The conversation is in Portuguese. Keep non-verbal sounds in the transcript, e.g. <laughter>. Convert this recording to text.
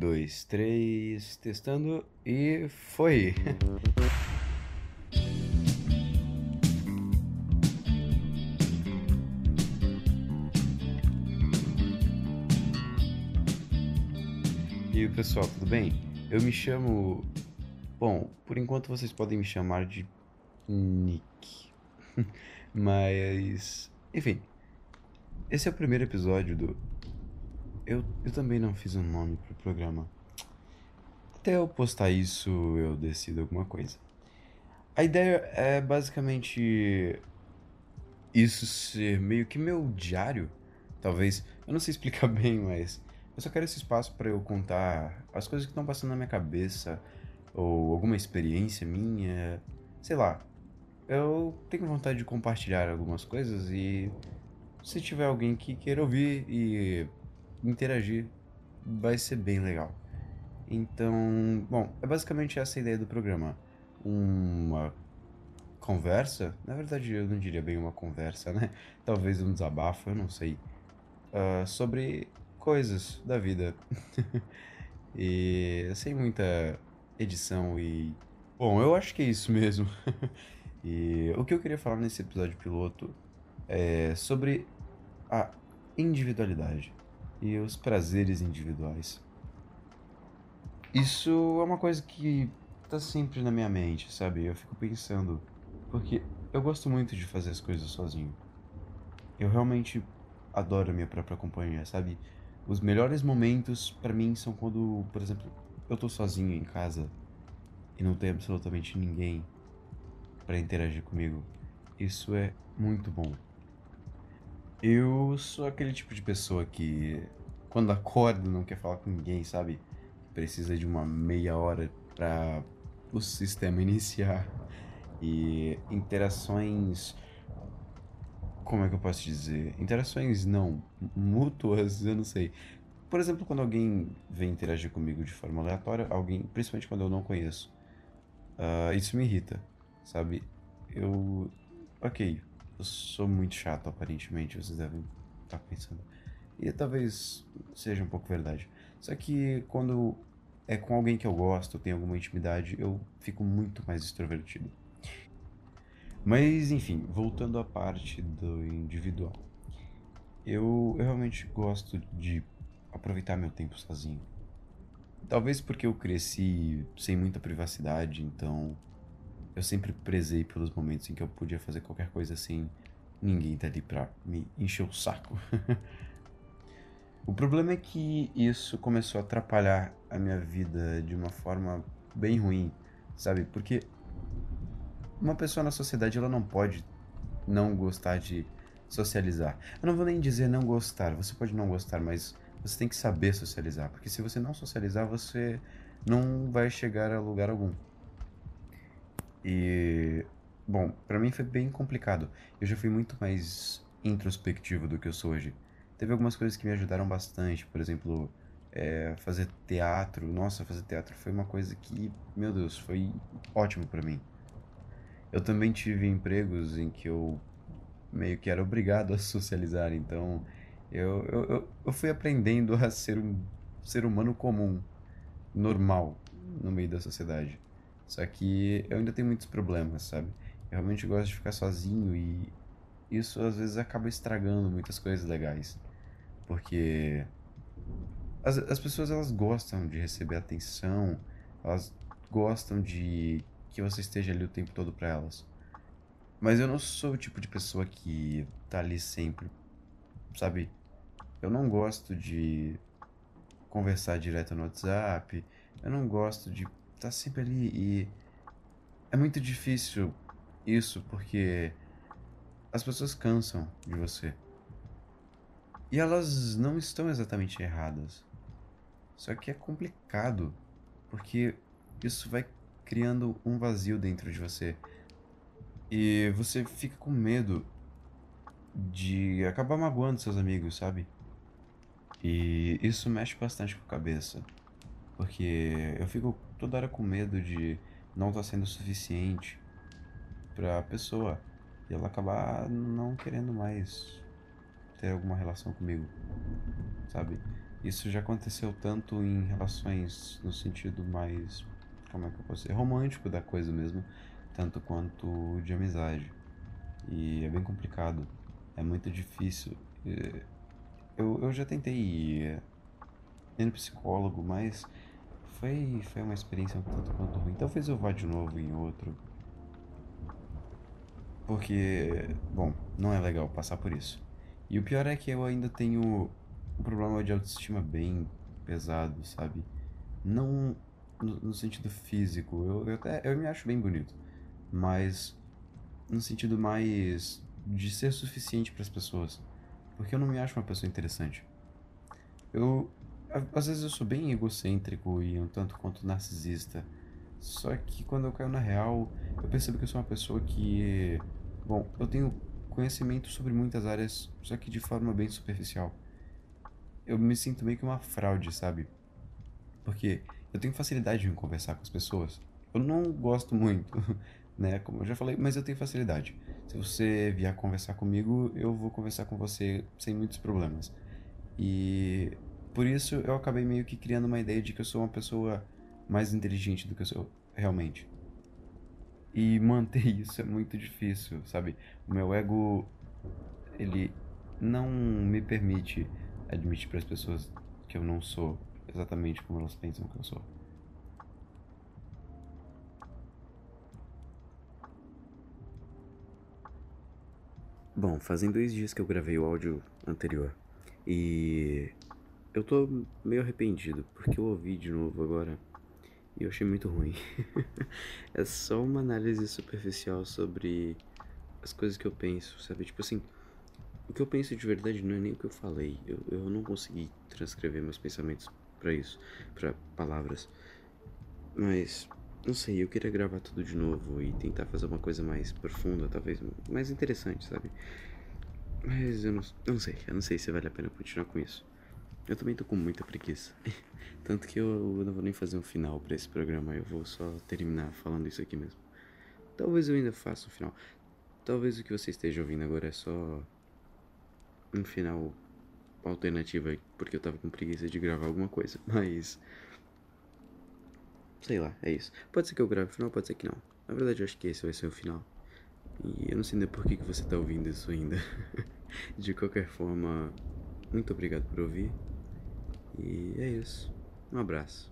dois, três, testando e foi. E o pessoal, tudo bem? Eu me chamo. Bom, por enquanto vocês podem me chamar de Nick. <laughs> Mas. Enfim. Esse é o primeiro episódio do eu, eu também não fiz um nome pro programa. Até eu postar isso, eu decido alguma coisa. A ideia é basicamente isso ser meio que meu diário. Talvez, eu não sei explicar <laughs> bem, mas eu só quero esse espaço para eu contar as coisas que estão passando na minha cabeça ou alguma experiência minha, sei lá. Eu tenho vontade de compartilhar algumas coisas e se tiver alguém que queira ouvir e interagir, vai ser bem legal. Então, bom, é basicamente essa a ideia do programa. Uma conversa, na verdade eu não diria bem uma conversa, né? <laughs> Talvez um desabafo, eu não sei. Uh, sobre coisas da vida. <laughs> e sem muita edição e. Bom, eu acho que é isso mesmo. <laughs> e o que eu queria falar nesse episódio piloto é sobre a individualidade e os prazeres individuais. Isso é uma coisa que tá sempre na minha mente, sabe? Eu fico pensando, porque eu gosto muito de fazer as coisas sozinho. Eu realmente adoro a minha própria companhia, sabe? Os melhores momentos para mim são quando, por exemplo, eu tô sozinho em casa e não tem absolutamente ninguém para interagir comigo. Isso é muito bom. Eu sou aquele tipo de pessoa que, quando acorda, não quer falar com ninguém, sabe? Precisa de uma meia hora para o sistema <laughs> iniciar. E interações. Como é que eu posso dizer? Interações não mútuas, eu não sei. Por exemplo, quando alguém vem interagir comigo de forma aleatória, alguém, principalmente quando eu não conheço, uh, isso me irrita, sabe? Eu. Ok, eu sou muito chato, aparentemente, vocês devem estar pensando. E talvez seja um pouco verdade. Só que quando é com alguém que eu gosto, tem alguma intimidade, eu fico muito mais extrovertido. Mas enfim, voltando à parte do individual. Eu, eu realmente gosto de aproveitar meu tempo sozinho. Talvez porque eu cresci sem muita privacidade, então eu sempre prezei pelos momentos em que eu podia fazer qualquer coisa assim. Ninguém tá ali pra me encher o saco. <laughs> o problema é que isso começou a atrapalhar a minha vida de uma forma bem ruim, sabe? Porque uma pessoa na sociedade ela não pode não gostar de socializar. Eu não vou nem dizer não gostar, você pode não gostar, mas você tem que saber socializar, porque se você não socializar, você não vai chegar a lugar algum. E bom, para mim foi bem complicado. Eu já fui muito mais introspectivo do que eu sou hoje. Teve algumas coisas que me ajudaram bastante, por exemplo, é, fazer teatro. Nossa, fazer teatro foi uma coisa que, meu Deus, foi ótimo para mim. Eu também tive empregos em que eu meio que era obrigado <laughs> a socializar, então eu, eu, eu fui aprendendo a ser um ser humano comum, normal, no meio da sociedade. Só que eu ainda tenho muitos problemas, sabe? Eu realmente gosto de ficar sozinho e isso às vezes acaba estragando muitas coisas legais. Porque as, as pessoas elas gostam de receber atenção, elas gostam de que você esteja ali o tempo todo para elas. Mas eu não sou o tipo de pessoa que tá ali sempre, sabe? Eu não gosto de conversar direto no WhatsApp, eu não gosto de tá sempre ali e é muito difícil isso porque as pessoas cansam de você. E elas não estão exatamente erradas. Só que é complicado, porque isso vai criando um vazio dentro de você. E você fica com medo de acabar magoando seus amigos, sabe? E isso mexe bastante com a cabeça. Porque eu fico toda hora com medo de não estar tá sendo suficiente para a pessoa e ela acabar não querendo mais ter alguma relação comigo, sabe? Isso já aconteceu tanto em relações no sentido mais, como é que eu posso dizer, romântico da coisa mesmo, tanto quanto de amizade. E é bem complicado, é muito difícil. Eu, eu já tentei ir, ir no psicólogo, mas foi, foi uma experiência um tanto quanto ruim. Talvez eu vá de novo em outro. Porque, bom, não é legal passar por isso. E o pior é que eu ainda tenho um problema de autoestima bem pesado, sabe? Não no, no sentido físico, eu, eu, até eu me acho bem bonito, mas no sentido mais de ser suficiente para as pessoas, porque eu não me acho uma pessoa interessante. Eu às vezes eu sou bem egocêntrico e um tanto quanto narcisista. Só que quando eu caio na real, eu percebo que eu sou uma pessoa que, bom, eu tenho conhecimento sobre muitas áreas, só que de forma bem superficial eu me sinto meio que uma fraude, sabe? Porque eu tenho facilidade em conversar com as pessoas. Eu não gosto muito, <laughs> né? Como eu já falei, mas eu tenho facilidade. Se você vier conversar comigo, eu vou conversar com você sem muitos problemas. E por isso eu acabei meio que criando uma ideia de que eu sou uma pessoa mais inteligente do que eu sou realmente. E manter <laughs> isso é muito difícil, sabe? O meu ego, ele não me permite admitir para as pessoas que eu não sou exatamente como elas pensam que eu sou. Bom, fazem dois dias que eu gravei o áudio anterior e eu tô meio arrependido porque eu ouvi de novo agora e eu achei muito ruim. <laughs> é só uma análise superficial sobre as coisas que eu penso, sabe? Tipo assim, o que eu penso de verdade não é nem o que eu falei. Eu, eu não consegui transcrever meus pensamentos para isso, para palavras. Mas, não sei, eu queria gravar tudo de novo e tentar fazer uma coisa mais profunda, talvez mais interessante, sabe? Mas eu não, eu não sei, eu não sei se vale a pena continuar com isso. Eu também tô com muita preguiça. <laughs> Tanto que eu, não vou nem fazer um final para esse programa, eu vou só terminar falando isso aqui mesmo. Talvez eu ainda faça um final. Talvez o que você esteja ouvindo agora é só um final alternativa porque eu tava com preguiça de gravar alguma coisa, <laughs> mas. Sei lá, é isso. Pode ser que eu grave o final, pode ser que não. Na verdade, eu acho que esse vai ser o final. E eu não sei nem por que, que você tá ouvindo isso ainda. <laughs> de qualquer forma, muito obrigado por ouvir. E é isso. Um abraço.